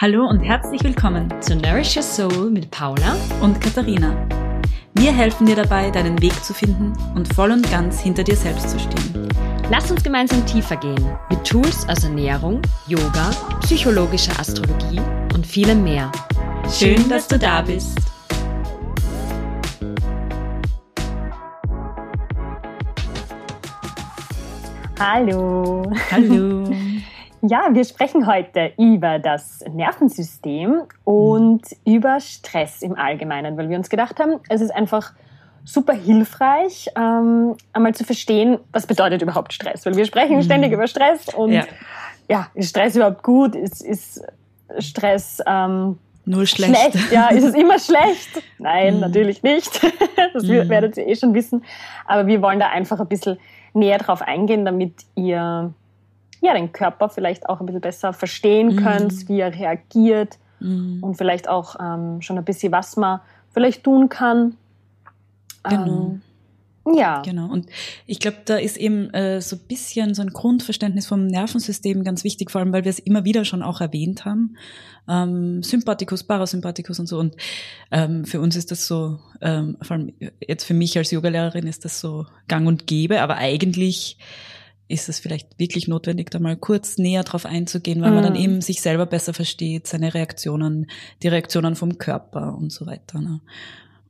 Hallo und herzlich willkommen zu Nourish Your Soul mit Paula und Katharina. Wir helfen dir dabei, deinen Weg zu finden und voll und ganz hinter dir selbst zu stehen. Lass uns gemeinsam tiefer gehen mit Tools aus Ernährung, Yoga, psychologischer Astrologie und vielem mehr. Schön, dass du da bist. Hallo. Hallo. Ja, wir sprechen heute über das Nervensystem und mhm. über Stress im Allgemeinen, weil wir uns gedacht haben, es ist einfach super hilfreich, ähm, einmal zu verstehen, was bedeutet überhaupt Stress. Weil wir sprechen mhm. ständig über Stress und ja. ja. ist Stress überhaupt gut? Ist, ist Stress ähm, nur schlecht? schlecht? Ja, ist es immer schlecht? Nein, mhm. natürlich nicht. das mhm. werdet ihr eh schon wissen. Aber wir wollen da einfach ein bisschen näher drauf eingehen, damit ihr ja, den Körper vielleicht auch ein bisschen besser verstehen mhm. könnt, wie er reagiert mhm. und vielleicht auch ähm, schon ein bisschen, was man vielleicht tun kann. Genau. Ähm, ja. Genau. Und ich glaube, da ist eben äh, so ein bisschen so ein Grundverständnis vom Nervensystem ganz wichtig, vor allem, weil wir es immer wieder schon auch erwähnt haben. Ähm, Sympathikus, Parasympathikus und so. Und ähm, für uns ist das so, ähm, vor allem jetzt für mich als Yogalehrerin ist das so gang und gäbe, aber eigentlich ist es vielleicht wirklich notwendig, da mal kurz näher drauf einzugehen, weil mhm. man dann mhm. eben sich selber besser versteht, seine Reaktionen, die Reaktionen vom Körper und so weiter. Ne?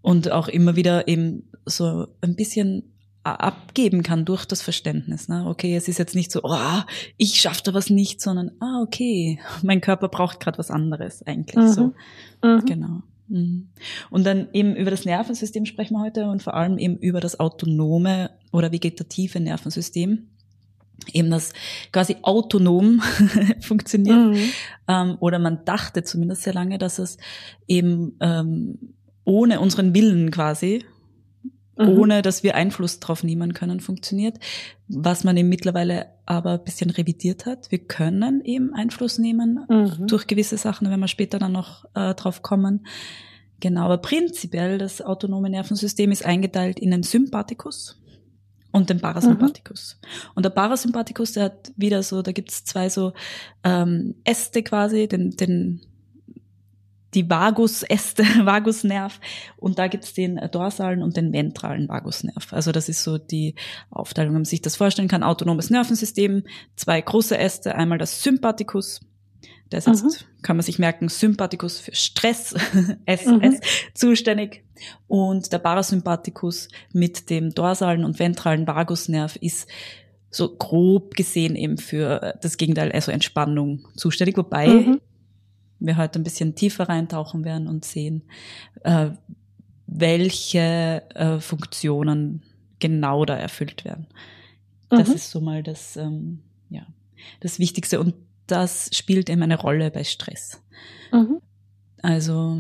Und auch immer wieder eben so ein bisschen abgeben kann durch das Verständnis. Ne? Okay, es ist jetzt nicht so, oh, ich schaffe da was nicht, sondern ah, okay, mein Körper braucht gerade was anderes eigentlich. Mhm. So. Mhm. Genau. Mhm. Und dann eben über das Nervensystem sprechen wir heute und vor allem eben über das autonome oder vegetative Nervensystem eben das quasi autonom funktioniert. Mhm. Ähm, oder man dachte zumindest sehr lange, dass es eben ähm, ohne unseren Willen quasi, mhm. ohne dass wir Einfluss drauf nehmen können, funktioniert. Was man eben mittlerweile aber ein bisschen revidiert hat. Wir können eben Einfluss nehmen mhm. durch gewisse Sachen, wenn wir später dann noch äh, drauf kommen. Genau, aber prinzipiell das autonome Nervensystem ist eingeteilt in den Sympathikus und den Parasympathikus. Mhm. Und der Parasympathikus, der hat wieder so, da gibt's zwei so ähm, Äste quasi, den, den die Vagusäste, Vagusnerv und da gibt's den dorsalen und den ventralen Vagusnerv. Also das ist so die Aufteilung, wenn man sich das vorstellen kann. Autonomes Nervensystem, zwei große Äste, einmal das Sympathikus, das heißt, mhm. kann man sich merken, Sympathikus für Stress, SS, mhm. zuständig. Und der Parasympathikus mit dem dorsalen und ventralen Vagusnerv ist so grob gesehen eben für das Gegenteil, also Entspannung zuständig. Wobei mhm. wir heute ein bisschen tiefer reintauchen werden und sehen, äh, welche äh, Funktionen genau da erfüllt werden. Das mhm. ist so mal das, ähm, ja, das Wichtigste. Und das spielt eben eine Rolle bei Stress. Mhm. Also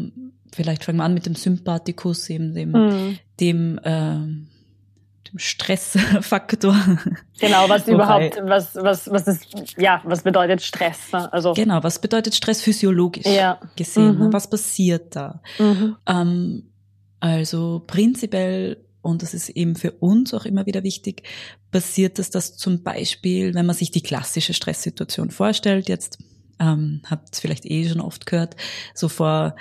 vielleicht fangen wir an mit dem Sympathikus, eben dem, mhm. dem, äh, dem Stressfaktor. Genau, was überhaupt, was, was, was ist, ja, was bedeutet Stress? Ne? Also genau, was bedeutet Stress physiologisch ja. gesehen? Ne? Mhm. Was passiert da? Mhm. Ähm, also prinzipiell und das ist eben für uns auch immer wieder wichtig, passiert es, dass zum Beispiel, wenn man sich die klassische Stresssituation vorstellt, jetzt ähm, habt es vielleicht eh schon oft gehört, so vor,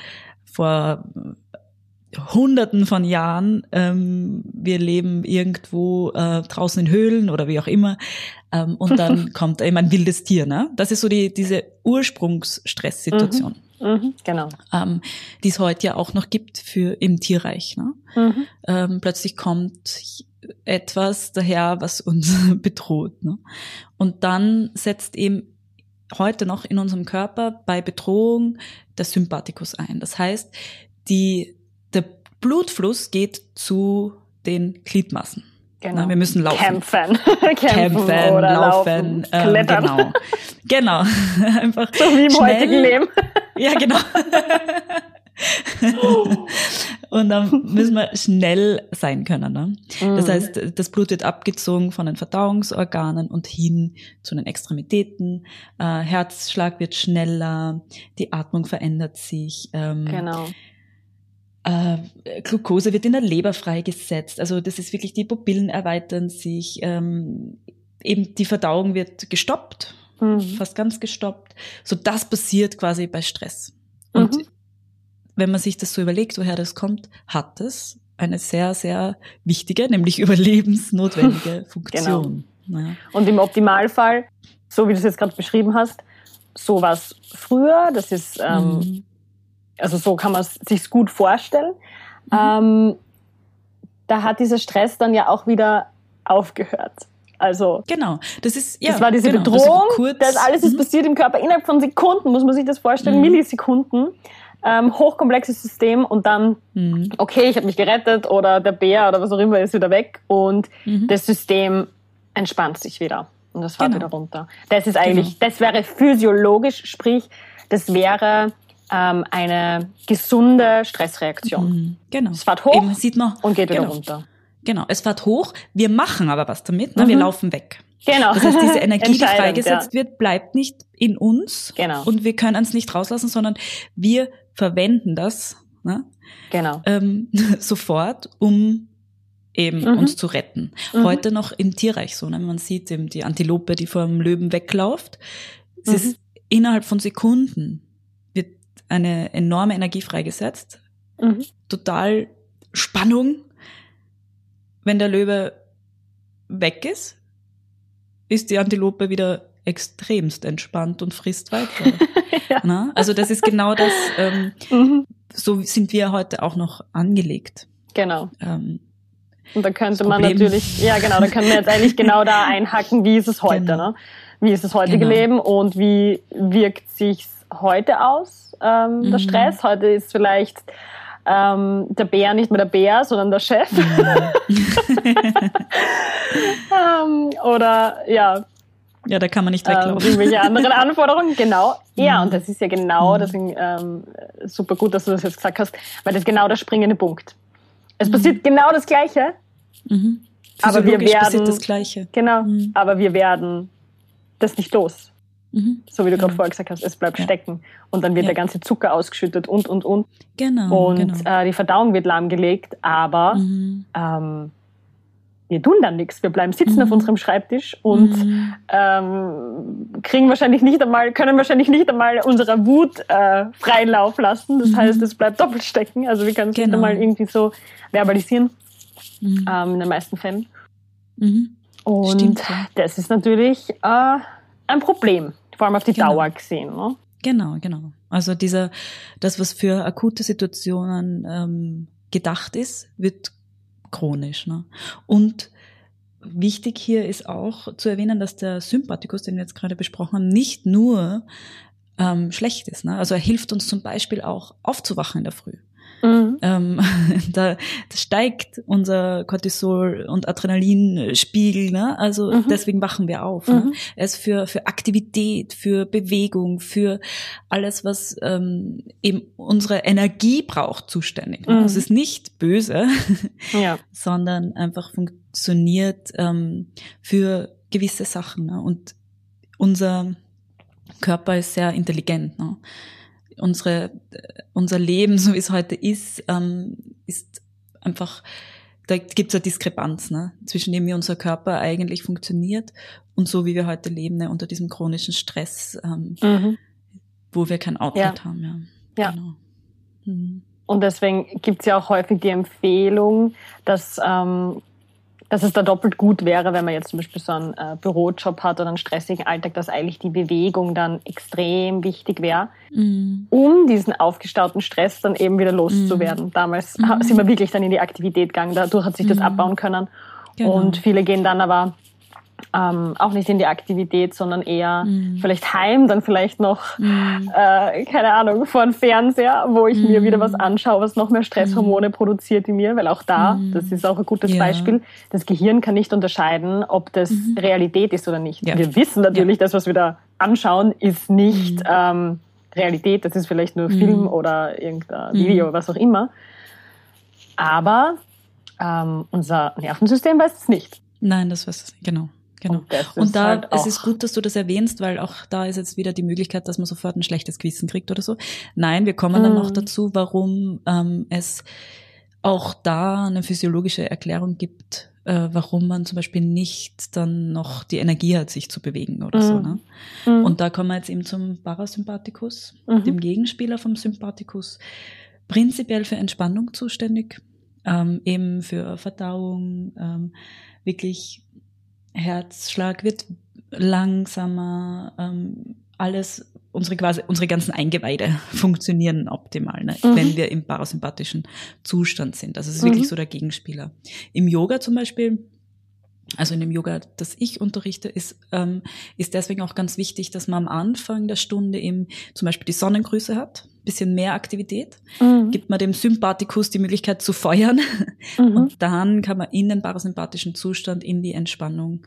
vor Hunderten von Jahren, ähm, wir leben irgendwo äh, draußen in Höhlen oder wie auch immer, ähm, und dann kommt eben ein wildes Tier. Ne? Das ist so die diese Ursprungsstresssituation. Mhm. Mhm, genau. Ähm, die es heute ja auch noch gibt für im Tierreich. Ne? Mhm. Ähm, plötzlich kommt etwas daher, was uns bedroht. Ne? Und dann setzt eben heute noch in unserem Körper bei Bedrohung der Sympathikus ein. Das heißt, die, der Blutfluss geht zu den Gliedmaßen. Genau. Na, wir müssen laufen. Kämpfen. Kämpfen, Kämpfen oder laufen. laufen ähm, genau. genau. Einfach so wie im schnell. heutigen Leben. ja, genau. und dann müssen wir schnell sein können. Ne? Das mhm. heißt, das Blut wird abgezogen von den Verdauungsorganen und hin zu den Extremitäten. Äh, Herzschlag wird schneller, die Atmung verändert sich. Ähm, genau äh, Glucose wird in der Leber freigesetzt. Also das ist wirklich, die Pupillen erweitern sich, ähm, eben die Verdauung wird gestoppt mhm. fast ganz gestoppt. So das passiert quasi bei Stress. Und mhm. wenn man sich das so überlegt, woher das kommt, hat es eine sehr, sehr wichtige, nämlich überlebensnotwendige Funktion. Genau. Ja. Und im Optimalfall, so wie du es jetzt gerade beschrieben hast, so war es früher, das ist, ähm, mhm. Also so kann man es sich gut vorstellen. Mhm. Ähm, da hat dieser Stress dann ja auch wieder aufgehört. Also genau, das ist ja, das war diese genau, Bedrohung, das, das alles ist mhm. passiert im Körper innerhalb von Sekunden, muss man sich das vorstellen, mhm. Millisekunden. Ähm, hochkomplexes System und dann, mhm. okay, ich habe mich gerettet oder der Bär oder was auch immer ist wieder weg und mhm. das System entspannt sich wieder und das fährt genau. wieder runter. Das ist eigentlich, genau. das wäre physiologisch, sprich, das wäre ähm, eine gesunde Stressreaktion. Mhm. Genau. Es fährt hoch Eben, sieht man, und geht wieder genau. runter. Genau, es fährt hoch, wir machen aber was damit, ne? wir mhm. laufen weg. Genau. Das heißt, diese Energie, die freigesetzt ja. wird, bleibt nicht in uns genau. und wir können es nicht rauslassen, sondern wir verwenden das ne? genau. ähm, sofort, um eben mhm. uns zu retten. Mhm. Heute noch im Tierreich so, ne? man sieht eben die Antilope, die vor dem Löwen wegläuft. Es ist mhm. innerhalb von Sekunden eine enorme Energie freigesetzt. Mhm. Total Spannung. Wenn der Löwe weg ist, ist die Antilope wieder extremst entspannt und frisst weiter. ja. Also das ist genau das, ähm, mhm. so sind wir heute auch noch angelegt. Genau. Ähm, und da könnte man natürlich, ja genau, da können wir jetzt eigentlich genau da einhacken, wie ist es heute, genau. ne? Wie ist das heutige genau. Leben und wie wirkt sich's heute aus, ähm, mhm. der Stress. Heute ist vielleicht ähm, der Bär nicht mehr der Bär, sondern der Chef. Mhm. ähm, oder ja. Ja, da kann man nicht weglaufen. Ähm, irgendwelche anderen Anforderungen, genau. Ja, mhm. und das ist ja genau, mhm. deswegen ähm, super gut, dass du das jetzt gesagt hast, weil das ist genau der springende Punkt. Es mhm. passiert genau das Gleiche, mhm. aber wir werden passiert das Gleiche. Genau, mhm. aber wir werden das nicht los. Mhm. So wie du gerade vorher gesagt hast, es bleibt ja. stecken. Und dann wird ja. der ganze Zucker ausgeschüttet und, und, und. Genau. Und genau. Äh, die Verdauung wird lahmgelegt, aber mhm. ähm, wir tun dann nichts. Wir bleiben sitzen mhm. auf unserem Schreibtisch und mhm. ähm, kriegen wahrscheinlich nicht einmal, können wahrscheinlich nicht einmal unserer Wut äh, freien Lauf lassen. Das mhm. heißt, es bleibt doppelt stecken. Also wir können es genau. nicht einmal irgendwie so verbalisieren. Ähm, in den meisten Fällen. Und Stimmt, das ist natürlich äh, ein Problem, vor allem auf die genau. Dauer gesehen. Ne? Genau, genau. Also dieser, das, was für akute Situationen ähm, gedacht ist, wird chronisch. Ne? Und wichtig hier ist auch zu erwähnen, dass der Sympathikus, den wir jetzt gerade besprochen haben, nicht nur ähm, schlecht ist. Ne? Also er hilft uns zum Beispiel auch aufzuwachen in der Früh. Mhm. Ähm, da, steigt unser Cortisol- und Adrenalinspiegel, ne? also mhm. deswegen wachen wir auf. Ne? Mhm. Ne? Er ist für, für Aktivität, für Bewegung, für alles, was ähm, eben unsere Energie braucht, zuständig. Ne? Mhm. Es ist nicht böse, ja. sondern einfach funktioniert ähm, für gewisse Sachen. Ne? Und unser Körper ist sehr intelligent. Ne? Unsere, unser Leben, so wie es heute ist, ähm, ist einfach, da gibt es eine Diskrepanz ne, zwischen dem, wie unser Körper eigentlich funktioniert und so, wie wir heute leben, ne, unter diesem chronischen Stress, ähm, mhm. wo wir kein Outlet ja. haben. Ja, ja. Genau. Mhm. Und deswegen gibt es ja auch häufig die Empfehlung, dass ähm, dass es da doppelt gut wäre, wenn man jetzt zum Beispiel so einen äh, Bürojob hat oder einen stressigen Alltag, dass eigentlich die Bewegung dann extrem wichtig wäre, mhm. um diesen aufgestauten Stress dann eben wieder loszuwerden. Mhm. Damals mhm. sind wir wirklich dann in die Aktivität gegangen, dadurch hat sich das mhm. abbauen können. Genau. Und viele gehen dann aber ähm, auch nicht in die Aktivität, sondern eher mm. vielleicht heim, dann vielleicht noch, mm. äh, keine Ahnung, vor dem Fernseher, wo ich mm. mir wieder was anschaue, was noch mehr Stresshormone produziert in mir, weil auch da, das ist auch ein gutes ja. Beispiel, das Gehirn kann nicht unterscheiden, ob das. Realität ist oder nicht. Ja. Wir wissen natürlich, ja. das, was wir da anschauen, ist nicht ähm, Realität, das ist vielleicht nur Film oder irgendein Video, was auch immer. Aber ähm, unser Nervensystem weiß es nicht. Nein, das weiß es nicht, genau. Genau. Und, und da halt es ist gut, dass du das erwähnst, weil auch da ist jetzt wieder die Möglichkeit, dass man sofort ein schlechtes Gewissen kriegt oder so. Nein, wir kommen dann noch mhm. dazu, warum ähm, es auch da eine physiologische Erklärung gibt, äh, warum man zum Beispiel nicht dann noch die Energie hat, sich zu bewegen oder mhm. so. Ne? Mhm. Und da kommen wir jetzt eben zum Parasympathikus, mhm. dem Gegenspieler vom Sympathikus, prinzipiell für Entspannung zuständig, ähm, eben für Verdauung, ähm, wirklich Herzschlag wird langsamer, ähm, alles, unsere quasi, unsere ganzen Eingeweide funktionieren optimal, ne, mhm. wenn wir im parasympathischen Zustand sind. Also es ist mhm. wirklich so der Gegenspieler. Im Yoga zum Beispiel, also in dem Yoga, das ich unterrichte, ist, ähm, ist deswegen auch ganz wichtig, dass man am Anfang der Stunde eben zum Beispiel die Sonnengrüße hat, bisschen mehr Aktivität, mhm. gibt man dem Sympathikus die Möglichkeit zu feuern mhm. und dann kann man in den parasympathischen Zustand, in die Entspannung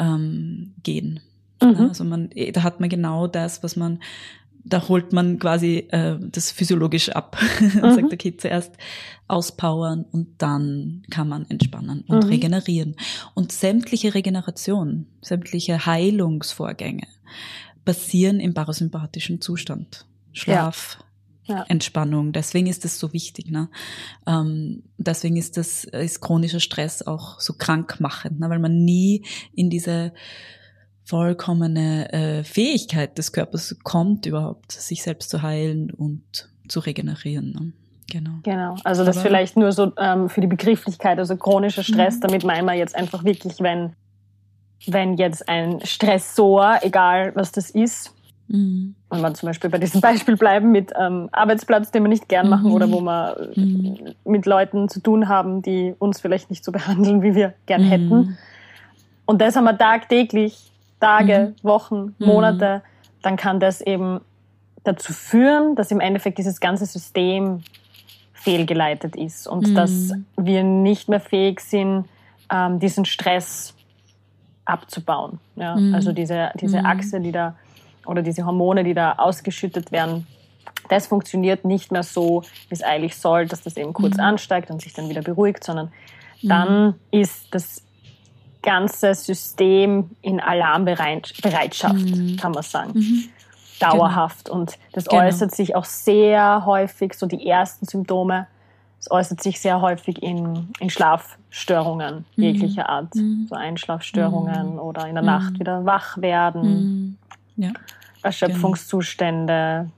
ähm, gehen. Mhm. Also man, eh, da hat man genau das, was man, da holt man quasi äh, das physiologisch ab. Mhm. sagt, okay, zuerst auspowern und dann kann man entspannen und mhm. regenerieren. Und sämtliche Regeneration, sämtliche Heilungsvorgänge passieren im parasympathischen Zustand. Schlaf, ja. Ja. Entspannung. Deswegen ist das so wichtig. Ne? Ähm, deswegen ist das ist chronischer Stress auch so krankmachend, ne? weil man nie in diese vollkommene äh, Fähigkeit des Körpers kommt, überhaupt sich selbst zu heilen und zu regenerieren. Ne? Genau. Genau. Also das Aber, vielleicht nur so ähm, für die Begrifflichkeit, also chronischer Stress, mhm. damit meinen wir jetzt einfach wirklich, wenn, wenn jetzt ein Stressor, egal was das ist, Mhm. Und man zum Beispiel bei diesem Beispiel bleiben mit ähm, Arbeitsplatz, den wir nicht gern machen mhm. oder wo wir mhm. mit Leuten zu tun haben, die uns vielleicht nicht so behandeln, wie wir gern mhm. hätten. Und das haben wir tagtäglich Tage, mhm. Wochen, mhm. Monate, dann kann das eben dazu führen, dass im Endeffekt dieses ganze System fehlgeleitet ist und mhm. dass wir nicht mehr fähig sind, ähm, diesen Stress abzubauen. Ja? Mhm. Also diese, diese mhm. Achse, die da oder diese Hormone, die da ausgeschüttet werden, das funktioniert nicht mehr so, wie es eigentlich soll, dass das eben kurz mhm. ansteigt und sich dann wieder beruhigt, sondern dann ist das ganze System in Alarmbereitschaft, mhm. kann man sagen. Mhm. Dauerhaft. Genau. Und das genau. äußert sich auch sehr häufig, so die ersten Symptome, es äußert sich sehr häufig in, in Schlafstörungen mhm. jeglicher Art. Mhm. So Einschlafstörungen mhm. oder in der Nacht mhm. wieder wach werden. Ja. Erschöpfungszustände,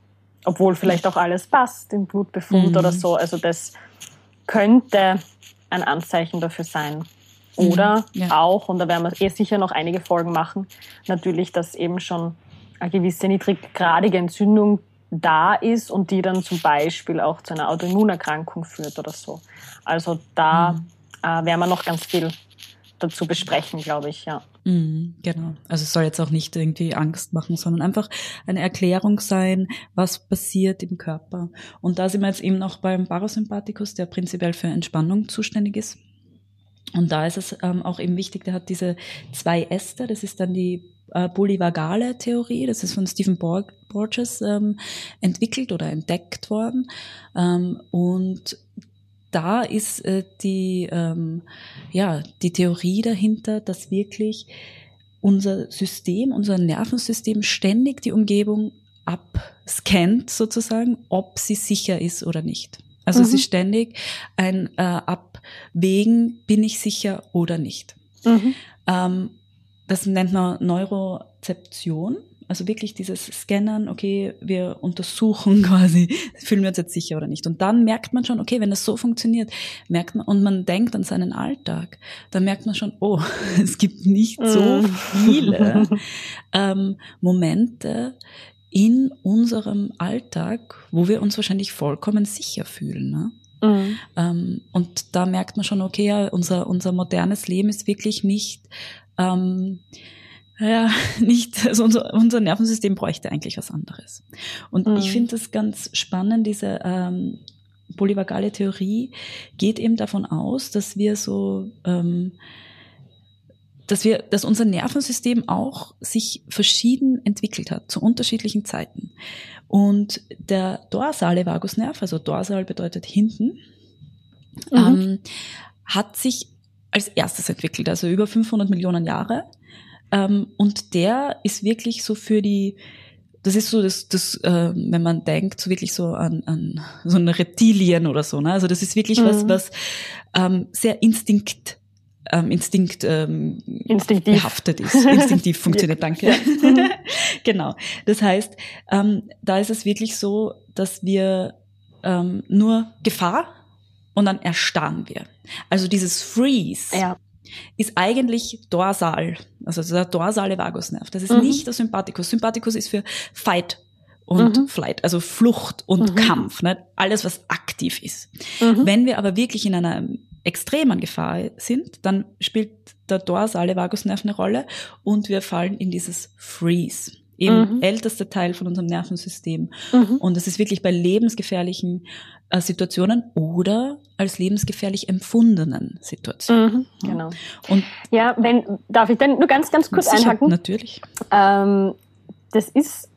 obwohl vielleicht auch alles passt im Blutbefund oder so. Also das könnte ein Anzeichen dafür sein. Oder mhm, ja. auch, und da werden wir eh sicher noch einige Folgen machen, natürlich, dass eben schon eine gewisse niedriggradige Entzündung da ist und die dann zum Beispiel auch zu einer Autoimmunerkrankung führt oder so. Also da mhm. äh, werden wir noch ganz viel dazu besprechen, glaube ich, ja. Mhm, genau. Also es soll jetzt auch nicht irgendwie Angst machen, sondern einfach eine Erklärung sein, was passiert im Körper. Und da sind wir jetzt eben noch beim Parasympathikus, der prinzipiell für Entspannung zuständig ist. Und da ist es ähm, auch eben wichtig, der hat diese zwei Äste, das ist dann die äh, polyvagale Theorie, das ist von Stephen Borges ähm, entwickelt oder entdeckt worden. Ähm, und da ist äh, die, ähm, ja, die Theorie dahinter, dass wirklich unser System, unser Nervensystem ständig die Umgebung abscannt sozusagen, ob sie sicher ist oder nicht. Also mhm. es ist ständig ein äh, Abwägen, bin ich sicher oder nicht. Mhm. Ähm, das nennt man Neurozeption. Also wirklich dieses Scannern, okay, wir untersuchen quasi, fühlen wir uns jetzt sicher oder nicht. Und dann merkt man schon, okay, wenn das so funktioniert, merkt man, und man denkt an seinen Alltag, dann merkt man schon, oh, es gibt nicht so mhm. viele ähm, Momente, in unserem Alltag, wo wir uns wahrscheinlich vollkommen sicher fühlen. Ne? Mhm. Ähm, und da merkt man schon, okay, ja, unser, unser modernes Leben ist wirklich nicht, ähm, ja, nicht, also unser, unser Nervensystem bräuchte eigentlich was anderes. Und mhm. ich finde das ganz spannend, diese ähm, polyvagale Theorie geht eben davon aus, dass wir so ähm, dass wir, dass unser Nervensystem auch sich verschieden entwickelt hat zu unterschiedlichen Zeiten. Und der dorsale Vagusnerv, also dorsal bedeutet hinten, mhm. ähm, hat sich als erstes entwickelt, also über 500 Millionen Jahre. Ähm, und der ist wirklich so für die, das ist so das, das äh, wenn man denkt, so wirklich so an, an so eine Reptilien oder so. Ne? Also das ist wirklich mhm. was, was ähm, sehr instinkt ähm, Instinkt ähm, Instinktiv. behaftet ist. Instinktiv funktioniert, danke. genau. Das heißt, ähm, da ist es wirklich so, dass wir ähm, nur Gefahr und dann erstarren wir. Also dieses Freeze Ja. ist eigentlich dorsal, also der dorsale Vagusnerv. Das ist Mhm. nicht der Sympathikus. Sympathikus ist für Fight und Mhm. Flight, also Flucht und Mhm. Kampf, ne? alles was aktiv ist. Mhm. Wenn wir aber wirklich in einer extremen Gefahr sind, dann spielt der dorsale Vagusnerv eine Rolle und wir fallen in dieses Freeze. Eben Mhm. ältester Teil von unserem Nervensystem. Mhm. Und das ist wirklich bei lebensgefährlichen äh, Situationen oder als lebensgefährlich empfundenen Situationen. Mhm. Genau. Und Ja, wenn, darf ich dann nur ganz, ganz kurz sicher, einhaken? Natürlich. Ähm, das ist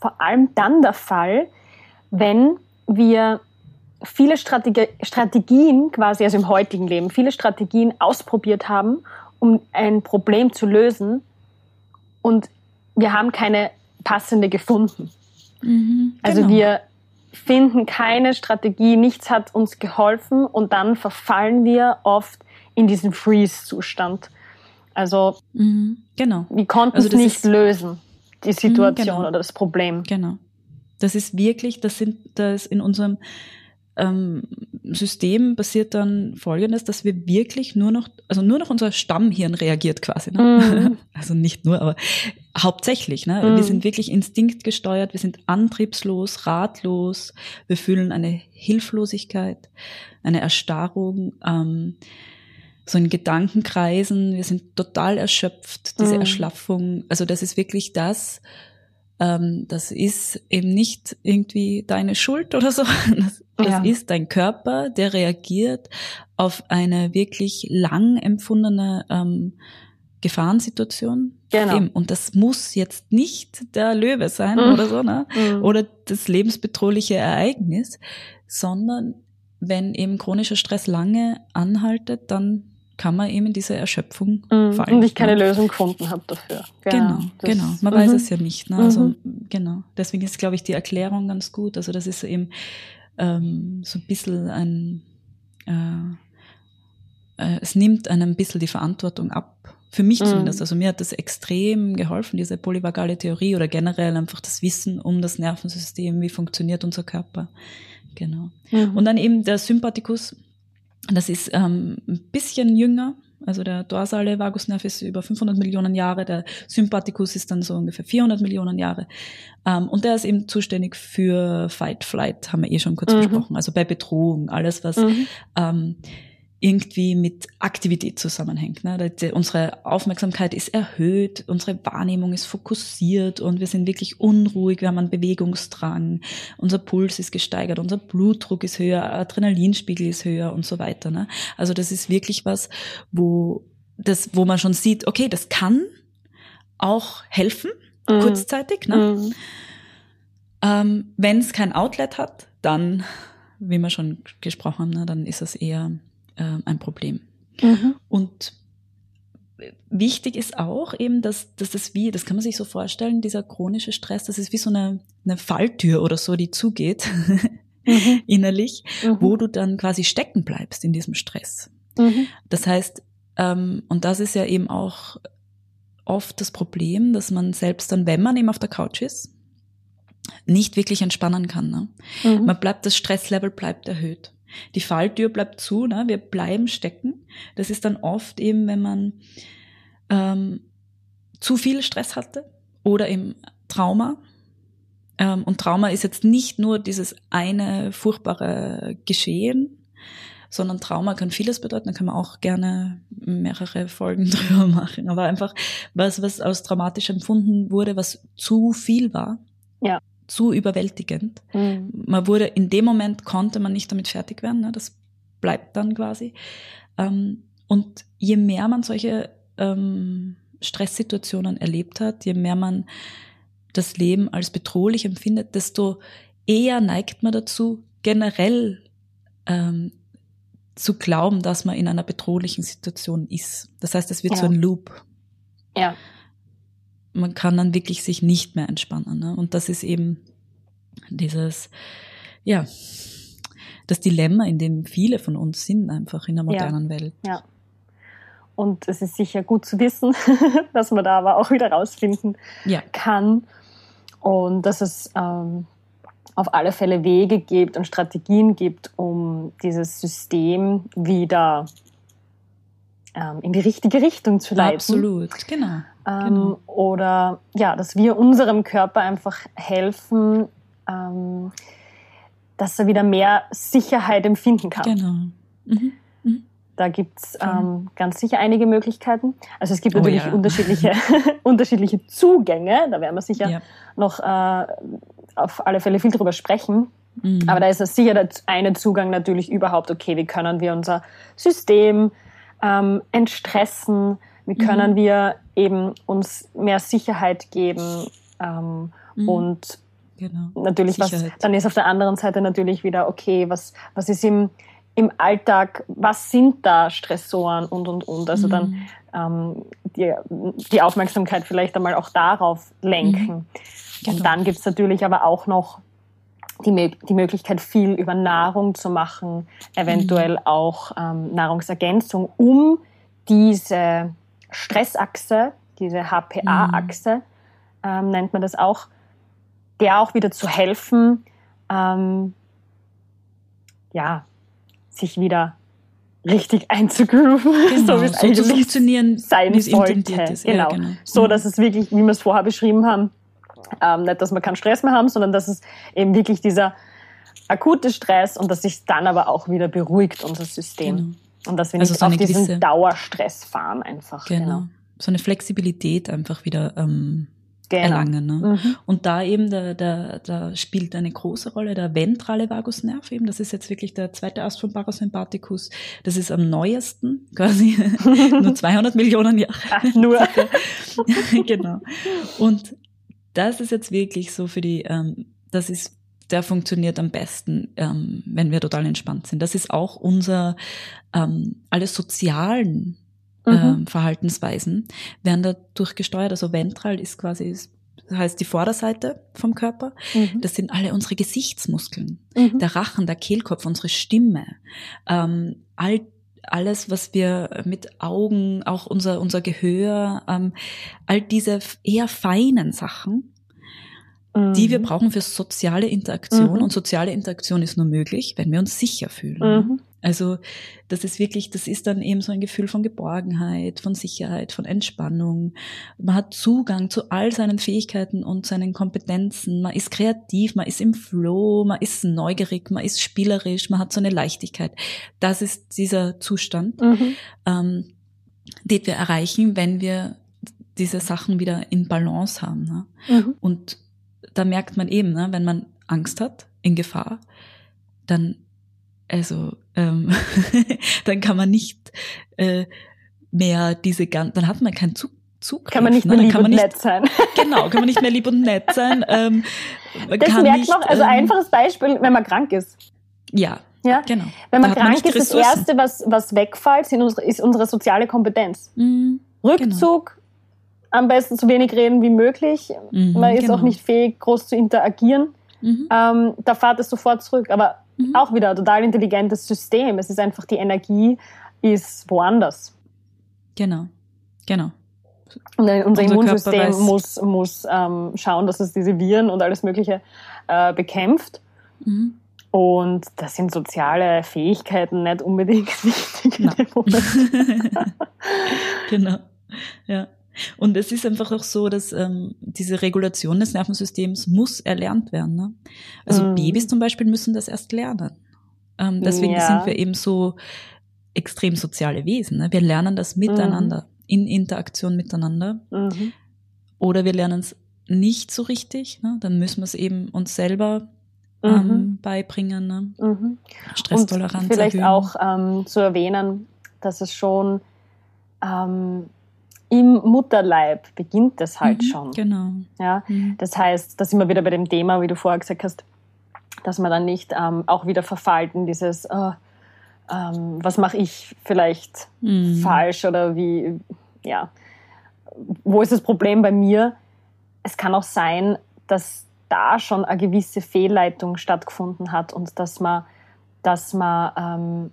vor allem dann der Fall, wenn wir viele Strategi Strategien quasi, also im heutigen Leben, viele Strategien ausprobiert haben, um ein Problem zu lösen und wir haben keine passende gefunden. Also Genau. wir finden keine Strategie, nichts hat uns geholfen und dann verfallen wir oft in diesen Freeze-Zustand. Also Mhm. Genau. wir konnten Also es nicht lösen, die Situation genau. oder das Problem. Genau. Das ist wirklich, das sind, das in unserem ähm, System passiert dann Folgendes, dass wir wirklich nur noch, also nur noch unser Stammhirn reagiert quasi. Ne? Mhm. Also nicht nur, aber hauptsächlich. Ne? Mhm. Wir sind wirklich instinktgesteuert, wir sind antriebslos, ratlos, wir fühlen eine Hilflosigkeit, eine Erstarrung, ähm, so in Gedankenkreisen, wir sind total erschöpft, diese Mhm. Erschlaffung. Also das ist wirklich das, ähm, das ist eben nicht irgendwie deine Schuld oder so. Das, das Ja. ist dein Körper, der reagiert auf eine wirklich lang empfundene ähm, Gefahrensituation. Genau. Eben. Und das muss jetzt nicht der Löwe sein Mhm. oder so, ne? Mhm. Oder das lebensbedrohliche Ereignis, sondern wenn eben chronischer Stress lange anhaltet, dann kann man eben in diese Erschöpfung Mhm. fallen. Und ich keine ne? Lösung gefunden habe dafür. Genau, das- genau. Man weiß Mhm. es ja nicht. Ne? Also Mhm. genau. Deswegen ist, glaube ich, die Erklärung ganz gut. Also das ist eben ähm, so ein bisschen ein, äh, äh, es nimmt einem ein bisschen die Verantwortung ab. Für mich Mhm. zumindest. Also mir hat das extrem geholfen, diese polyvagale Theorie oder generell einfach das Wissen um das Nervensystem, wie funktioniert unser Körper. Genau. Mhm. Und dann eben der Sympathikus, das ist ähm, ein bisschen jünger. Also der dorsale Vagusnerv ist über 500 Millionen Jahre, der Sympathikus ist dann so ungefähr 400 Millionen Jahre. Ähm, und der ist eben zuständig für Fight, Flight, haben wir eh schon kurz Mhm. besprochen. Also bei Bedrohung, alles was Mhm. ähm, irgendwie mit Aktivität zusammenhängt. Ne? Unsere Aufmerksamkeit ist erhöht, unsere Wahrnehmung ist fokussiert und wir sind wirklich unruhig, wir haben einen Bewegungsdrang, unser Puls ist gesteigert, unser Blutdruck ist höher, Adrenalinspiegel ist höher und so weiter. Ne? Also das ist wirklich was, wo, das, wo man schon sieht, okay, das kann auch helfen, Mhm. kurzzeitig. Ne? Mhm. Ähm, Wenn es kein Outlet hat, dann, wie wir schon gesprochen haben, ne, dann ist es eher ähm, ein Problem. Mhm. Und wichtig ist auch eben, dass, dass das wie, das kann man sich so vorstellen, dieser chronische Stress, das ist wie so eine, eine Falltür oder so, die zugeht Mhm. innerlich, Mhm. wo du dann quasi stecken bleibst in diesem Stress. Mhm. Das heißt, ähm, und das ist ja eben auch oft das Problem, dass man selbst dann, wenn man eben auf der Couch ist, nicht wirklich entspannen kann. Ne? Mhm. Man bleibt, das Stresslevel bleibt erhöht. Die Falltür bleibt zu, ne? wir bleiben stecken. Das ist dann oft eben, wenn man ähm, zu viel Stress hatte oder eben Trauma. Ähm, und Trauma ist jetzt nicht nur dieses eine furchtbare Geschehen, sondern Trauma kann vieles bedeuten. Da kann man auch gerne mehrere Folgen drüber machen. Aber einfach was, was aus traumatisch empfunden wurde, was zu viel war. Ja. Zu überwältigend. Mhm. Man wurde, in dem Moment konnte man nicht damit fertig werden. Ne? Das bleibt dann quasi. Ähm, und je mehr man solche ähm, Stresssituationen erlebt hat, je mehr man das Leben als bedrohlich empfindet, desto eher neigt man dazu, generell ähm, zu glauben, dass man in einer bedrohlichen Situation ist. Das heißt, es wird Ja. so ein Loop. Ja. Man kann dann wirklich sich nicht mehr entspannen. Ne? Und das ist eben dieses, ja, das Dilemma, in dem viele von uns sind, einfach in der modernen Welt. Ja. und es ist sicher gut zu wissen, dass man da aber auch wieder rausfinden ja. kann und dass es ähm, auf alle Fälle Wege gibt und Strategien gibt, um dieses System wieder ähm, in die richtige Richtung zu leiten. Absolut, genau. Ähm, genau. Oder ja, dass wir unserem Körper einfach helfen, ähm, dass er wieder mehr Sicherheit empfinden kann. Genau. Mhm. Mhm. Da gibt es ähm, ganz sicher einige Möglichkeiten. Also es gibt oh natürlich oh, ja. unterschiedliche, unterschiedliche Zugänge, da werden wir sicher ja. noch äh, auf alle Fälle viel drüber sprechen. Mhm. Aber da ist es sicher der eine Zugang natürlich überhaupt, okay, wie können wir unser System ähm, entstressen, wie mhm. können mhm. wir eben uns mehr Sicherheit geben ähm, mhm. und genau. natürlich was, dann ist auf der anderen Seite natürlich wieder, okay, was, was ist im, im Alltag, was sind da Stressoren und und und. Also dann mhm. ähm, die, die Aufmerksamkeit vielleicht einmal auch darauf lenken. Mhm. Genau. Und dann gibt es natürlich aber auch noch die, die Möglichkeit, viel über Nahrung zu machen, eventuell mhm. auch ähm, Nahrungsergänzung, um diese Stressachse, diese HPA-Achse, mhm. ähm, nennt man das auch, der auch wieder zu helfen, ähm, ja, sich wieder richtig einzugrooven, genau, so wie es so eigentlich funktionieren, sein sollte. Ist. Genau. Ja, genau. So, dass es wirklich, wie wir es vorher beschrieben haben, ähm, nicht, dass wir keinen Stress mehr haben, sondern dass es eben wirklich dieser akute Stress und dass sich dann aber auch wieder beruhigt, unser System. Genau. Und dass wir also nicht so auf diesen Dauerstress fahren einfach. Genau. genau. So eine Flexibilität einfach wieder ähm, genau. erlangen. Ne? Mhm. Und da eben, da, da, da spielt eine große Rolle der ventrale Vagusnerv eben. Das ist jetzt wirklich der zweite Ast vom Parasympathikus. Das ist am neuesten, quasi nur 200 Millionen Jahre. Ach, nur. genau. Und das ist jetzt wirklich so für die, ähm, das ist, der funktioniert am besten, ähm, wenn wir total entspannt sind. Das ist auch unser, ähm, alle sozialen mhm. ähm, Verhaltensweisen werden dadurch gesteuert. Also ventral ist quasi, das heißt die Vorderseite vom Körper. Mhm. Das sind alle unsere Gesichtsmuskeln. Mhm. Der Rachen, der Kehlkopf, unsere Stimme. Ähm, all alles, was wir mit Augen, auch unser, unser Gehör, ähm, all diese eher feinen Sachen, mhm. die wir mhm. brauchen für soziale Interaktion. Mhm. Und soziale Interaktion ist nur möglich, wenn wir uns sicher fühlen. Mhm. Also das ist wirklich, das ist dann eben so ein Gefühl von Geborgenheit, von Sicherheit, von Entspannung. Man hat Zugang zu all seinen Fähigkeiten und seinen Kompetenzen. Man ist kreativ, man ist im Flow, man ist neugierig, man ist spielerisch, man hat so eine Leichtigkeit. Das ist dieser Zustand, mhm. ähm, den wir erreichen, wenn wir diese Sachen wieder in Balance haben. Ne? Mhm. Und da merkt man eben, ne, wenn man Angst hat, in Gefahr, dann also ähm, dann kann man nicht äh, mehr diese ganzen, dann hat man keinen Zug. Zugriff, kann man nicht ne? mehr lieb und nicht, nett sein. Genau, kann man nicht mehr lieb und nett sein. Ähm, das merkt noch, also ähm, einfaches Beispiel, wenn man krank ist. Ja, ja, genau. Wenn man da krank man ist, das Erste, was, was wegfällt, sind unsere, ist unsere soziale Kompetenz. Mhm, Rückzug, genau. Am besten so wenig reden wie möglich. Mhm, man ist genau. auch nicht fähig, groß zu interagieren. Mhm. Ähm, da fahrt es sofort zurück. Aber Mhm. Auch wieder ein total intelligentes System. Es ist einfach die Energie ist woanders. Genau, genau. Und unser, unser Immunsystem muss, muss ähm, schauen, dass es diese Viren und alles Mögliche äh, bekämpft. Mhm. Und das sind soziale Fähigkeiten nicht unbedingt wichtig Moment. genau. Ja. Und es ist einfach auch so, dass ähm, diese Regulation des Nervensystems muss erlernt werden. Ne? Also mhm. Babys zum Beispiel müssen das erst lernen. Ähm, deswegen ja. sind wir eben so extrem soziale Wesen. Ne? Wir lernen das miteinander, mhm. in Interaktion miteinander. Mhm. Oder wir lernen es nicht so richtig. Ne? Dann müssen wir es eben uns selber ähm, mhm. beibringen. Ne? Mhm. Stresstoleranz. Und vielleicht erhöhen. auch ähm, zu erwähnen, dass es schon ähm, im Mutterleib beginnt das halt mhm, schon. Genau. Ja, mhm. Das heißt, da sind wir wieder bei dem Thema, wie du vorher gesagt hast, dass man dann nicht ähm, auch wieder verfallt in dieses, oh, ähm, was mache ich vielleicht mhm. falsch oder wie, ja, wo ist das Problem bei mir? Es kann auch sein, dass da schon eine gewisse Fehlleitung stattgefunden hat und dass man, dass man ähm,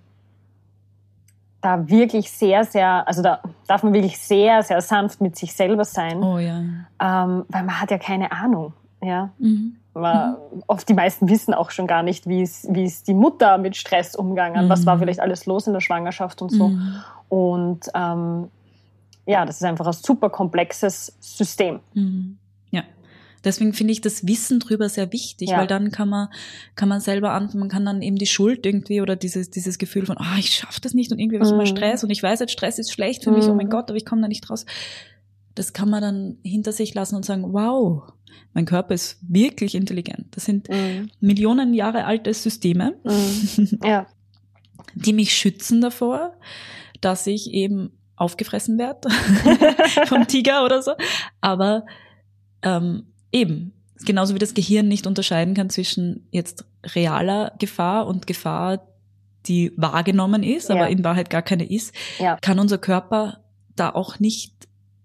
da wirklich sehr, sehr, also da darf man wirklich sehr, sehr sanft mit sich selber sein. Oh ja. Ähm, weil man hat ja keine Ahnung. Ja. Mhm. Man, mhm. Oft die meisten wissen auch schon gar nicht, wie ist, wie ist die Mutter mit Stress umgegangen, mhm. was war mhm. vielleicht alles los in der Schwangerschaft und so. Mhm. Und ähm, ja, das ist einfach ein super komplexes System. Mhm. Deswegen finde ich das Wissen drüber sehr wichtig, ja. weil dann kann man, kann man selber anfangen, man kann dann eben die Schuld irgendwie oder dieses, dieses Gefühl von, ah, ich schaffe das nicht und irgendwie was mhm. immer Stress und ich weiß jetzt, Stress ist schlecht für mhm. mich, oh mein mhm. Gott, aber ich komme da nicht raus. Das kann man dann hinter sich lassen und sagen, wow, mein Körper ist wirklich intelligent. Das sind mhm. Millionen Jahre alte Systeme, mhm. ja. die mich schützen davor, dass ich eben aufgefressen werde vom Tiger oder so. Aber ähm, eben, genauso wie das Gehirn nicht unterscheiden kann zwischen jetzt realer Gefahr und Gefahr, die wahrgenommen ist, aber in Wahrheit gar keine ist, ja. kann unser Körper da auch nicht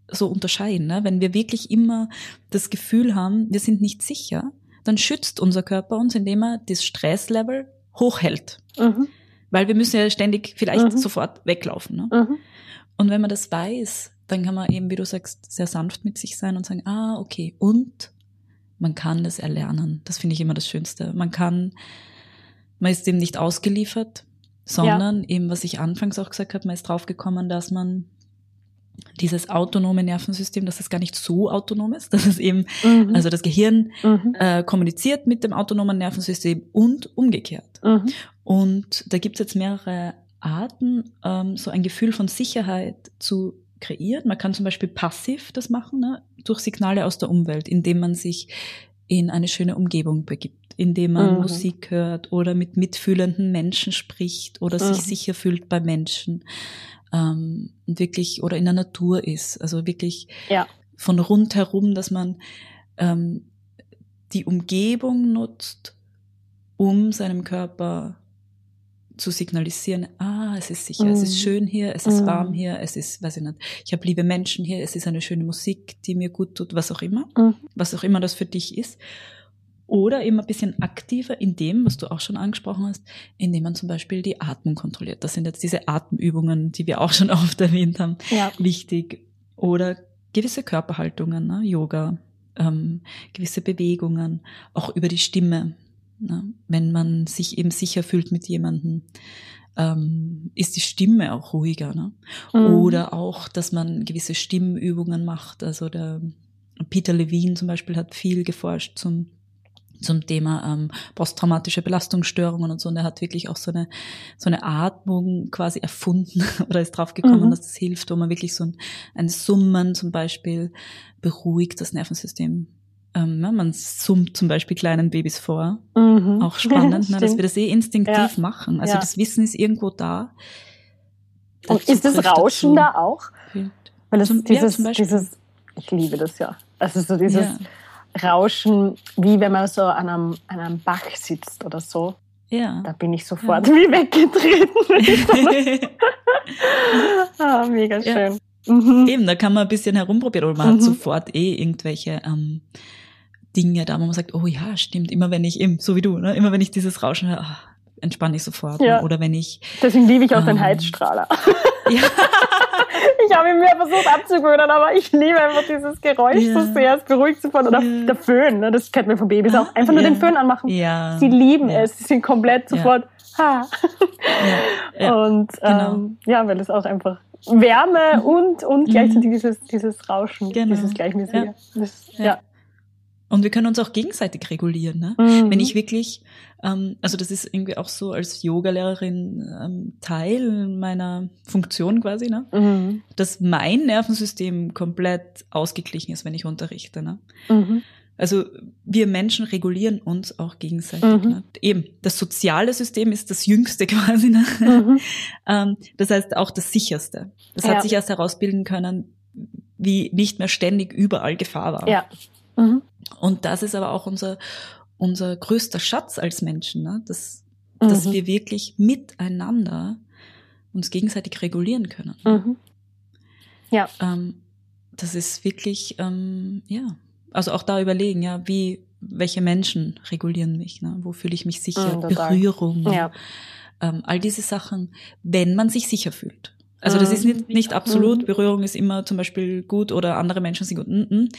so unterscheiden. Ne? Wenn wir wirklich immer das Gefühl haben, wir sind nicht sicher, dann schützt unser Körper uns, indem er das Stresslevel hochhält. Mhm. Weil wir müssen ja ständig vielleicht mhm. sofort weglaufen. Ne? Mhm. Und wenn man das weiß, dann kann man eben, wie du sagst, sehr sanft mit sich sein und sagen, ah, okay, und man kann das erlernen. Das finde ich immer das Schönste. Man kann, man ist eben nicht ausgeliefert, sondern ja. eben, was ich anfangs auch gesagt habe, man ist draufgekommen, dass man dieses autonome Nervensystem, dass es gar nicht so autonom ist, dass es eben, mhm. also das Gehirn mhm. äh, kommuniziert mit dem autonomen Nervensystem und umgekehrt. Mhm. Und da gibt es jetzt mehrere Arten, ähm, so ein Gefühl von Sicherheit zu kreieren. Man kann zum Beispiel passiv das machen, ne, durch Signale aus der Umwelt, indem man sich in eine schöne Umgebung begibt, indem man mhm. Musik hört oder mit mitfühlenden Menschen spricht oder sich mhm. sicher fühlt bei Menschen ähm, wirklich oder in der Natur ist. Also wirklich ja. von rundherum, dass man ähm, die Umgebung nutzt, um seinem Körper zu signalisieren, ah, es ist sicher, mm. es ist mhm. schön hier, es ist mm. warm hier, es ist, weiß ich nicht, ich habe liebe Menschen hier, es ist eine schöne Musik, die mir gut tut, was auch immer, mm. was auch immer das für dich ist. Oder eben ein bisschen aktiver in dem, was du auch schon angesprochen hast, indem man zum Beispiel die Atmung kontrolliert. Das sind jetzt diese Atemübungen, die wir auch schon oft erwähnt haben, ja. wichtig. Oder gewisse Körperhaltungen, ne? Yoga, ähm, gewisse Bewegungen, auch über die Stimme. Ne? Wenn man sich eben sicher fühlt mit jemandem, ähm, ist die Stimme auch ruhiger. Ne? Mhm. Oder auch, dass man gewisse Stimmübungen macht. Also der Peter Levine zum Beispiel hat viel geforscht zum zum Thema ähm, posttraumatische Belastungsstörungen und so. Und er hat wirklich auch so eine, so eine Atmung quasi erfunden oder ist drauf gekommen, mhm. dass das hilft, wo man wirklich so ein, ein Summen zum Beispiel beruhigt das Nervensystem. Ähm, ne? Man summt zum Beispiel kleinen Babys vor. Mhm. Auch spannend, ne? dass wir das eh instinktiv ja. machen. Also ja. das Wissen ist irgendwo da. Und ist das Rauschen dazu. da auch? Weil es zum, dieses, ja, dieses, ich liebe das ja. Also so dieses, Rauschen, wie wenn man so an einem, an einem Bach sitzt oder so. Ja. Da bin ich sofort wie weggetreten. ah, mega schön. Mhm. Eben, da kann man ein bisschen herumprobieren oder man mhm. hat sofort eh irgendwelche ähm, Dinge da, wo man sagt, oh ja, stimmt, immer wenn ich eben, so wie du, ne, immer wenn ich dieses Rauschen höre, ach, entspanne ich sofort. Ja. Oder wenn ich. Deswegen liebe ich auch ähm, den Heizstrahler. Ja. ich habe ihn mir versucht abzugewöhnen, aber ich liebe einfach dieses Geräusch ja. so sehr. Es beruhigt sofort. Oder ja. der Föhn, ne? das kennt man von Babys auch. Einfach nur den Föhn anmachen. Ja. Sie lieben es. Sie sind komplett sofort. Ha. Und genau. ähm, ja, weil es auch einfach Wärme mhm. und, und gleichzeitig mhm. dieses, dieses Rauschen, genau. dieses Gleichmäßige. Das, ja. Und wir können uns auch gegenseitig regulieren. Ne? Mhm. Wenn ich wirklich, ähm, also das ist irgendwie auch so als Yogalehrerin ähm, Teil meiner Funktion quasi, ne? Mhm. dass mein Nervensystem komplett ausgeglichen ist, wenn ich unterrichte. Ne? Mhm. Also wir Menschen regulieren uns auch gegenseitig. Mhm. Ne? Eben, das soziale System ist das jüngste quasi. Ne? Mhm. ähm, das heißt auch das sicherste. Das ja. hat sich erst herausbilden können, wie nicht mehr ständig überall Gefahr war. Ja. Mhm. Und das ist aber auch unser, unser größter Schatz als Menschen, ne? dass, mhm. dass wir wirklich miteinander uns gegenseitig regulieren können. Mhm. Ja. Ähm, das ist wirklich, ähm, ja, also auch da überlegen, ja, wie, welche Menschen regulieren mich, ne? wo fühle ich mich sicher, mhm, Berührung, ja. ähm, all diese Sachen, wenn man sich sicher fühlt. Also das ist nicht, nicht absolut, Berührung ist immer zum Beispiel gut oder andere Menschen sind gut. Mm -mm.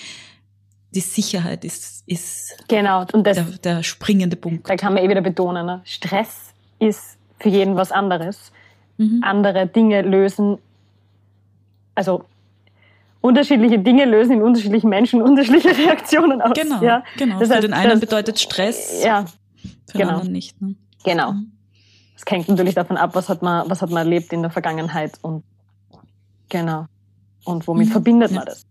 Die Sicherheit ist, ist genau. und das, der, der springende Punkt. Da kann man eh wieder betonen, ne? Stress ist für jeden was anderes. Mhm. Andere Dinge lösen, also unterschiedliche Dinge lösen in unterschiedlichen Menschen unterschiedliche Reaktionen aus. Genau, ja? genau. Das für heißt, den einen das, bedeutet Stress, ja, für genau. den anderen nicht. Ne? Genau. Mhm. Es hängt natürlich davon ab, was hat man, was hat man erlebt in der Vergangenheit und genau. Und womit mhm. verbindet man ja. das?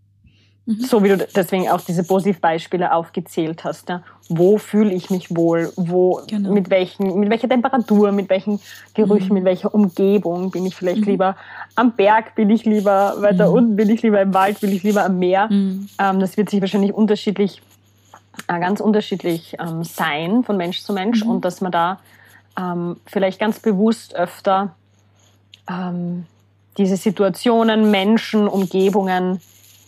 Mhm. So wie du deswegen auch diese Positivbeispiele aufgezählt hast. Ja? Wo fühle ich mich wohl? Wo, genau. mit, welchen, mit welcher Temperatur, mit welchen Gerüchen, mhm. mit welcher Umgebung bin ich vielleicht mhm. lieber am Berg, bin ich lieber weiter mhm. unten, bin ich lieber im Wald, bin ich lieber am Meer? Mhm. Ähm, das wird sich wahrscheinlich unterschiedlich, äh, ganz unterschiedlich ähm, sein von Mensch zu Mensch und dass man da ähm, vielleicht ganz bewusst öfter ähm, diese Situationen, Menschen, Umgebungen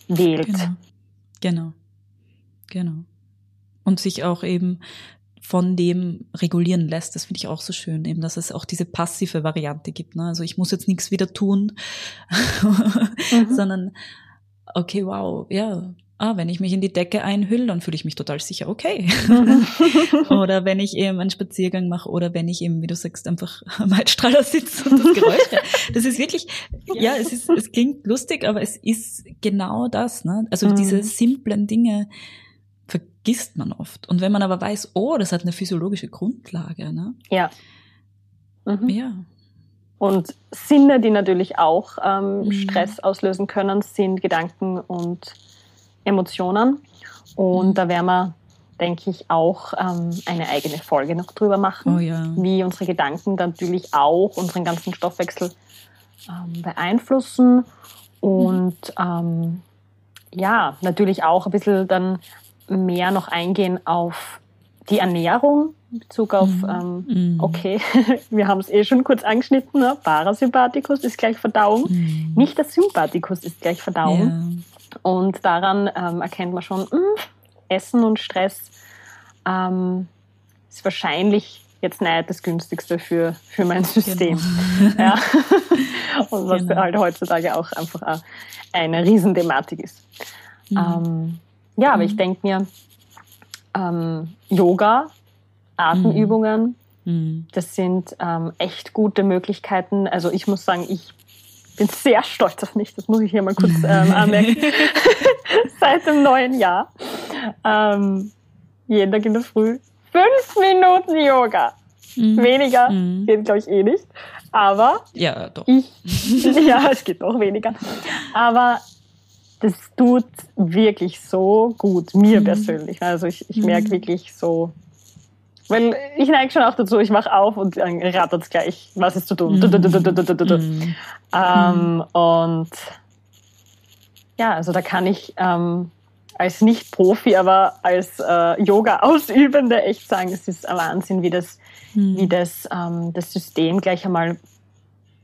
wählt. Genau. genau. Genau. Und sich auch eben von dem regulieren lässt. Das finde ich auch so schön, eben, dass es auch diese passive Variante gibt. Ne? Also ich muss jetzt nichts wieder tun, mhm. sondern okay, wow, ja, ah, wenn ich mich in die Decke einhülle, dann fühle ich mich total sicher, okay. oder wenn ich eben einen Spaziergang mache oder wenn ich eben, wie du sagst, einfach am Heizstrahler sitze und das Geräusch. das ist wirklich, ja, es ist, es klingt lustig, aber es ist genau das, ne? Also mhm. diese simplen Dinge vergisst man oft. Und wenn man aber weiß, oh, das hat eine physiologische Grundlage, ne? Ja. Mhm. Ja. Und Sinne, die natürlich auch ähm, mhm. Stress auslösen können, sind Gedanken und Emotionen. Und mhm. da werden wir, denke ich, auch ähm, eine eigene Folge noch drüber machen, oh, ja. wie unsere Gedanken natürlich auch unseren ganzen Stoffwechsel ähm, beeinflussen. Und ähm, ja, natürlich auch ein bisschen dann mehr noch eingehen auf die Ernährung in Bezug auf, mhm. ähm, mhm. okay, wir haben es eh schon kurz angeschnitten, ne? Parasympathikus ist gleich Verdauung, mhm. nicht der Sympathikus ist gleich Verdauung. Und daran ähm, erkennt man schon, mh, hm, Essen und Stress ähm, ist wahrscheinlich jetzt nicht das günstigste für, für mein System. Genau. Ja. und was genau. halt heutzutage auch einfach eine Riesenthematik ist. Mhm. Ähm, ja, aber mhm. ich denke mir, ähm, Yoga, Atemübungen, mhm. das sind ähm, echt gute Möglichkeiten. Also ich muss sagen, ich bin sehr stolz auf mich, das muss ich hier mal kurz ähm, anmerken, seit dem neuen Jahr. Ähm, jeden Tag in der Früh fünf Minuten Yoga. Mhm. Weniger mhm. geht, glaube ich, eh nicht. Aber ja, doch. Ich, ja, es geht noch weniger. Aber das tut wirklich so gut, mir mhm. persönlich. Also ich, ich merke mhm. wirklich so, weil ich neige schon auch dazu, ich mache auf und dann rattert es gleich, was ist zu tun. Mm. Ähm, und ja, also da kann ich ähm, als Nicht-Profi, aber als äh, Yoga-Ausübende echt sagen, es ist ein Wahnsinn, wie das, mm. wie das, ähm, das System gleich einmal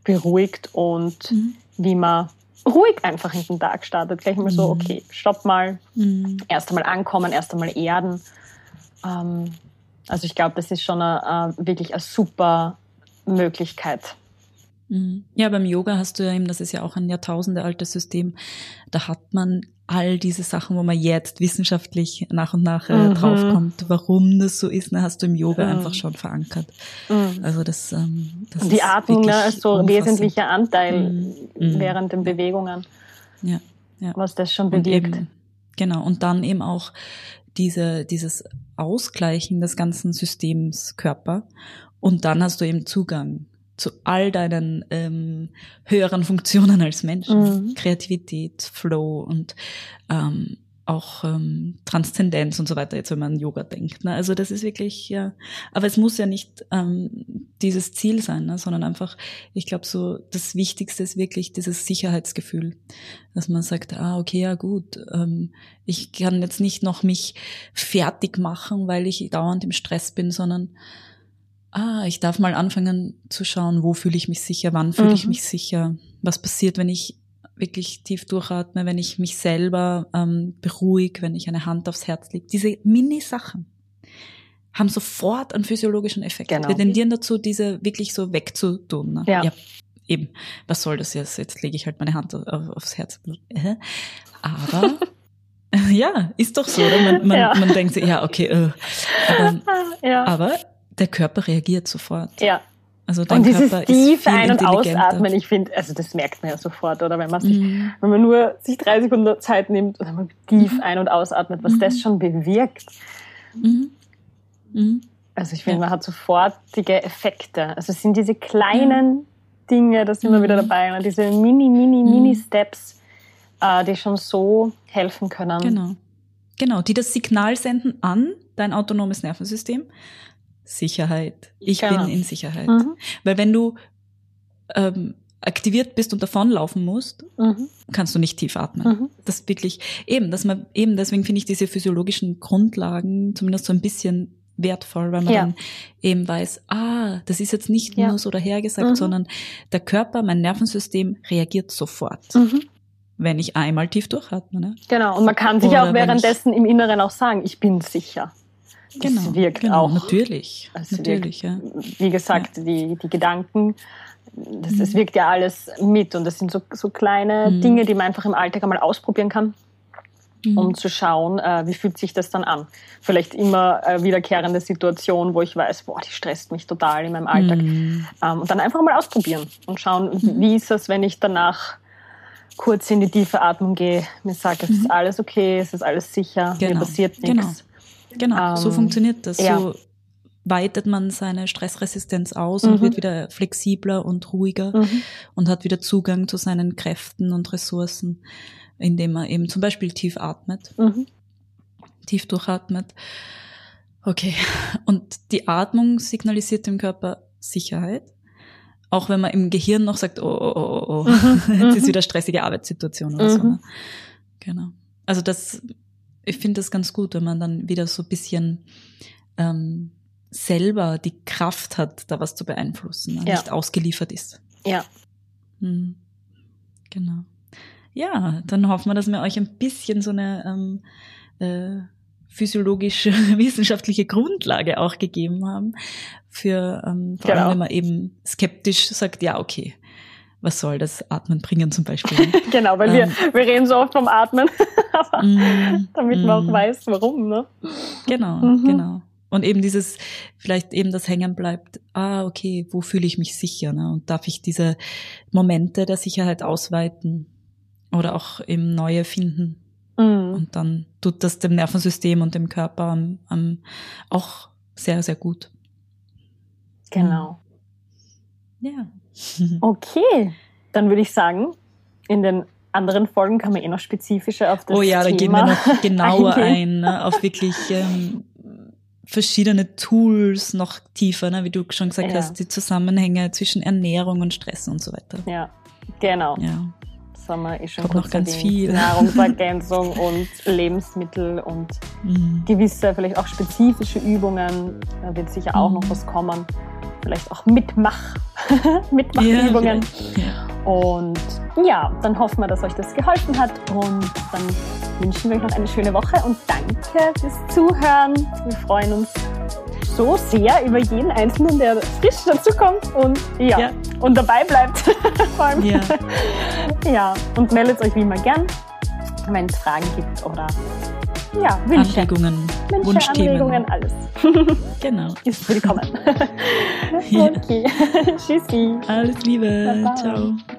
beruhigt und mm. wie man ruhig einfach in den Tag startet. Gleich mal so, okay, stopp mal, erst einmal ankommen, erst einmal erden. Ähm, also ich glaube, das ist schon eine, äh, wirklich eine super Möglichkeit. Mhm. Ja, beim Yoga hast du ja eben, das ist ja auch ein Jahrtausende altes System, da hat man all diese Sachen, wo man jetzt wissenschaftlich nach und nach äh, mhm. draufkommt, warum das so ist, ne, hast du im Yoga mhm. einfach schon verankert. Mhm. Also das, ähm, das Die Atmung ne, ist so ein wesentlicher Anteil mhm. Mhm. während den Bewegungen. Ja, ja. Was das schon bewirkt. Genau, und dann eben auch diese, dieses Ausgleichen des ganzen Systems Körper und dann hast du eben Zugang zu all deinen ähm, höheren Funktionen als Mensch. Mhm. Kreativität, Flow und ähm, auch ähm, Transzendenz und so weiter, jetzt wenn man an Yoga denkt. Ne? Also das ist wirklich, ja, aber es muss ja nicht ähm, dieses Ziel sein, ne? sondern einfach, ich glaube so, das Wichtigste ist wirklich dieses Sicherheitsgefühl, dass man sagt, ah, okay, ja gut, ähm, ich kann jetzt nicht noch mich fertig machen, weil ich dauernd im Stress bin, sondern ah, ich darf mal anfangen zu schauen, wo fühle ich mich sicher, wann fühle mhm. ich mich sicher, was passiert, wenn ich wirklich tief durchatme, wenn ich mich selber ähm, beruhige, wenn ich eine Hand aufs Herz lege. Diese Mini-Sachen. haben sofort einen physiologischen Effekt. Genau. Wir tendieren dazu, diese wirklich so wegzutun. Ne? Ja. ja. Eben, was soll das jetzt? Jetzt lege ich halt meine Hand auf, aufs Herz. Aber ja, ist doch so. Oder? Man, man, ja. man denkt sich, ja, okay. Äh. Aber, ja. aber der Körper reagiert sofort. Ja. Also dein und dieses Körper tief ein- und ausatmen, ich finde, also das merkt man ja sofort, oder wenn man sich, mm. wenn man nur sich drei Sekunden Zeit nimmt und dann tief mm. ein- und ausatmet, was mm. das schon bewirkt. Mhm. Mhm. Also ich finde, ja. man hat sofortige Effekte. Also es sind diese kleinen Dinge, da sind wir wieder dabei, und diese mini, mini, mini Steps, äh, die schon so helfen können. Genau. Genau, die das Signal senden an dein autonomes Nervensystem. Sicherheit. Ich genau. bin in Sicherheit. Mhm. Weil wenn du ähm, aktiviert bist und davonlaufen musst, mhm. kannst du nicht tief atmen. Mhm. Das wirklich eben, dass man eben deswegen finde ich diese physiologischen Grundlagen zumindest so ein bisschen wertvoll, weil man ja. dann eben weiß, ah, das ist jetzt nicht ja. nur so dahergesagt, mhm. sondern der Körper, mein Nervensystem reagiert sofort. Mhm. Wenn ich einmal tief durchatme. Ne? Genau, und man kann sich Oder auch währenddessen im Inneren auch sagen, ich bin sicher. Das genau, wirkt genau, auch. Natürlich. natürlich wirkt, ja. Wie gesagt, ja. die, die Gedanken, das, das mhm. wirkt ja alles mit und das sind so, so kleine mhm. Dinge, die man einfach im Alltag einmal ausprobieren kann, mhm. um zu schauen, äh, wie fühlt sich das dann an. Vielleicht immer äh, wiederkehrende Situation, wo ich weiß, boah, die stresst mich total in meinem Alltag. Mhm. Ähm, und dann einfach mal ausprobieren und schauen, mhm. wie ist es, wenn ich danach kurz in die tiefe Atmung gehe, mir sage, es ist alles okay, es ist alles sicher, genau. mir passiert nichts. Genau. Genau, ähm, so funktioniert das. Ja. So weitet man seine Stressresistenz aus mhm. und wird wieder flexibler und ruhiger mhm. und hat wieder Zugang zu seinen Kräften und Ressourcen, indem man eben zum Beispiel tief atmet, mhm. tief durchatmet. Okay, und die Atmung signalisiert dem Körper Sicherheit. Auch wenn man im Gehirn noch sagt, oh, oh, oh, oh, mhm. jetzt ist mhm. wieder stressige Arbeitssituation oder so. Mhm. Ne? Genau. Also das ich finde das ganz gut, wenn man dann wieder so ein bisschen ähm, selber die Kraft hat, da was zu beeinflussen, ja. nicht ausgeliefert ist. Ja. Hm. Genau. Ja, dann hoffen wir, dass wir euch ein bisschen so eine ähm, äh, physiologische, wissenschaftliche Grundlage auch gegeben haben für, ähm, vor genau. allem wenn man eben skeptisch sagt, ja, okay, was soll das Atmen bringen zum Beispiel? genau, weil ähm, wir, wir reden so oft vom Atmen, aber mm, damit mm, man auch mm. weiß, warum. Ne? Genau, mhm. genau. Und eben dieses, vielleicht eben das Hängen bleibt, ah, okay, wo fühle ich mich sicher? Ne? Und darf ich diese Momente der Sicherheit ausweiten oder auch eben neue finden? Mhm. Und dann tut das dem Nervensystem und dem Körper am, am auch sehr, sehr gut. Genau. Ja. Okay, dann würde ich sagen, in den anderen Folgen kann man eh noch spezifischer auf das Thema Oh ja, da gehen wir noch genauer ein, ne, auf wirklich ähm, verschiedene Tools noch tiefer, ne, wie du schon gesagt ja. hast, die Zusammenhänge zwischen Ernährung und Stress und so weiter. Ja, genau. Ja. Haben wir eh schon noch ganz viel. Nahrungsergänzung und Lebensmittel und mhm. gewisse, vielleicht auch spezifische Übungen. Da wird sicher auch mhm. noch was kommen vielleicht auch Mitmach, Mitmachübungen. Ja, und ja, dann hoffen wir, dass euch das geholfen hat und dann wünschen wir euch noch eine schöne Woche und danke fürs Zuhören. Wir freuen uns so sehr über jeden Einzelnen, der frisch dazu kommt und ja, ja. und dabei bleibt. Vor allem. Ja. ja, und meldet euch wie immer gern, wenn es Fragen gibt oder ja, Wünsche. Anregungen, Wünsche, Wunschthemen. Anregungen, alles. genau. Ist willkommen. okay. Tschüssi. Alles Liebe. Bye bye. Ciao.